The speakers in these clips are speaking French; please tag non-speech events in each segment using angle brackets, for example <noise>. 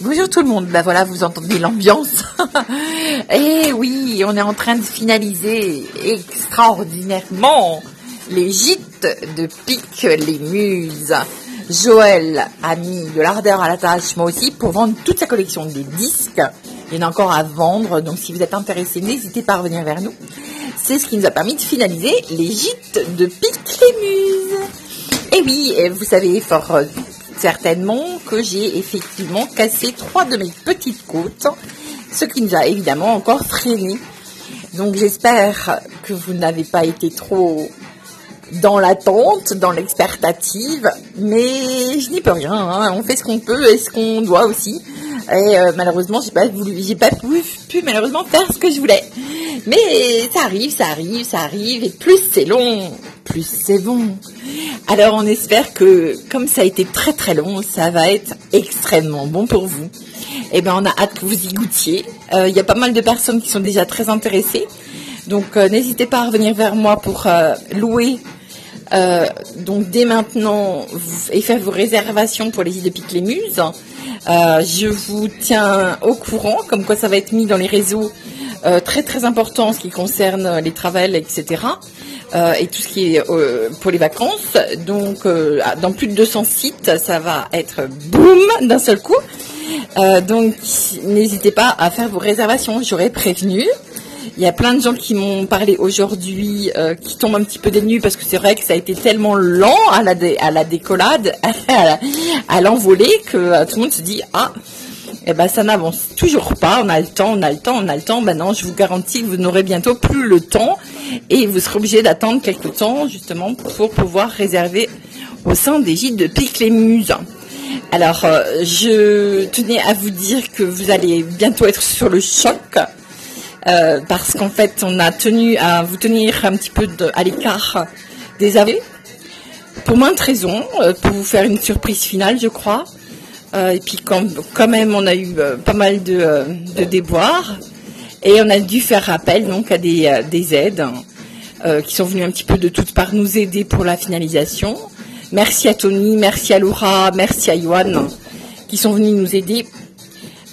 Bonjour tout le monde, ben voilà, vous entendez l'ambiance. <laughs> Eh oui, on est en train de finaliser extraordinairement les gîtes de Pique les Muses. Joël a mis de l'ardeur à la tâche, moi aussi, pour vendre toute sa collection des disques. Il y en a encore à vendre, donc si vous êtes intéressé, n'hésitez pas à revenir vers nous. C'est ce qui nous a permis de finaliser les gîtes de Pique les Muses. Et oui, vous savez fort certainement que j'ai effectivement cassé trois de mes petites côtes, ce qui nous a évidemment encore freiné. Donc j'espère que vous n'avez pas été trop dans l'attente, dans l'expertative, mais je n'y peux rien. Hein. On fait ce qu'on peut et ce qu'on doit aussi. Et euh, malheureusement, j'ai pas j'ai pas pu, pu, malheureusement faire ce que je voulais. Mais ça arrive, ça arrive, ça arrive, et plus c'est long, plus c'est bon. Alors on espère que comme ça a été très très long, ça va être extrêmement bon pour vous. Et eh bien on a hâte que vous y goûtiez. Euh, il y a pas mal de personnes qui sont déjà très intéressées. Donc euh, n'hésitez pas à revenir vers moi pour euh, louer donc dès maintenant et faire vos réservations pour les îles de Pique les je vous tiens au courant, comme quoi ça va être mis dans les réseaux très très importants en ce qui concerne les travels, etc. Euh, et tout ce qui est euh, pour les vacances. Donc, euh, dans plus de 200 sites, ça va être boum d'un seul coup. donc, n'hésitez pas à faire vos réservations. J'aurais prévenu. Il y a plein de gens qui m'ont parlé aujourd'hui, qui tombent un petit peu des parce que c'est vrai que ça a été tellement lent à la, à la décollade, <laughs> à l'envolée, que tout le monde se dit ah eh ben ça n'avance toujours pas. On a le temps, on a le temps, on a le temps. Maintenant, je vous garantis que vous n'aurez bientôt plus le temps et vous serez obligé d'attendre quelques temps justement pour pouvoir réserver au sein des gîtes de Pique les. Alors, euh, je tenais à vous dire que vous allez bientôt être sur le choc. Euh, parce qu'en fait, on a tenu à vous tenir un petit peu à l'écart des AV pour maintes raisons, euh, pour vous faire une surprise finale, je crois. et puis quand, quand, même, on a eu pas mal de, de déboires. Et on a dû faire appel donc à des, euh, aides euh, qui sont venues un petit peu de toutes parts nous aider pour la finalisation. Merci à Tony, merci à Laura, merci à Yohan qui sont venus nous aider.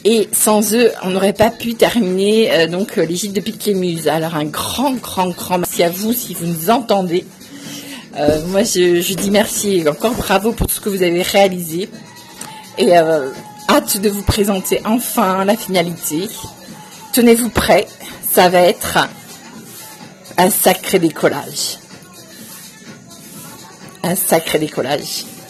Et sans eux, on n'aurait pas pu terminer euh, donc l'Égypte de Pique Muse. Alors un grand, grand, grand merci à vous si vous nous entendez. moi, je, dis merci et encore bravo pour tout ce que vous avez réalisé. Et hâte de vous présenter enfin la finalité. Tenez-vous prêts, ça va être un sacré décollage. Un sacré décollage.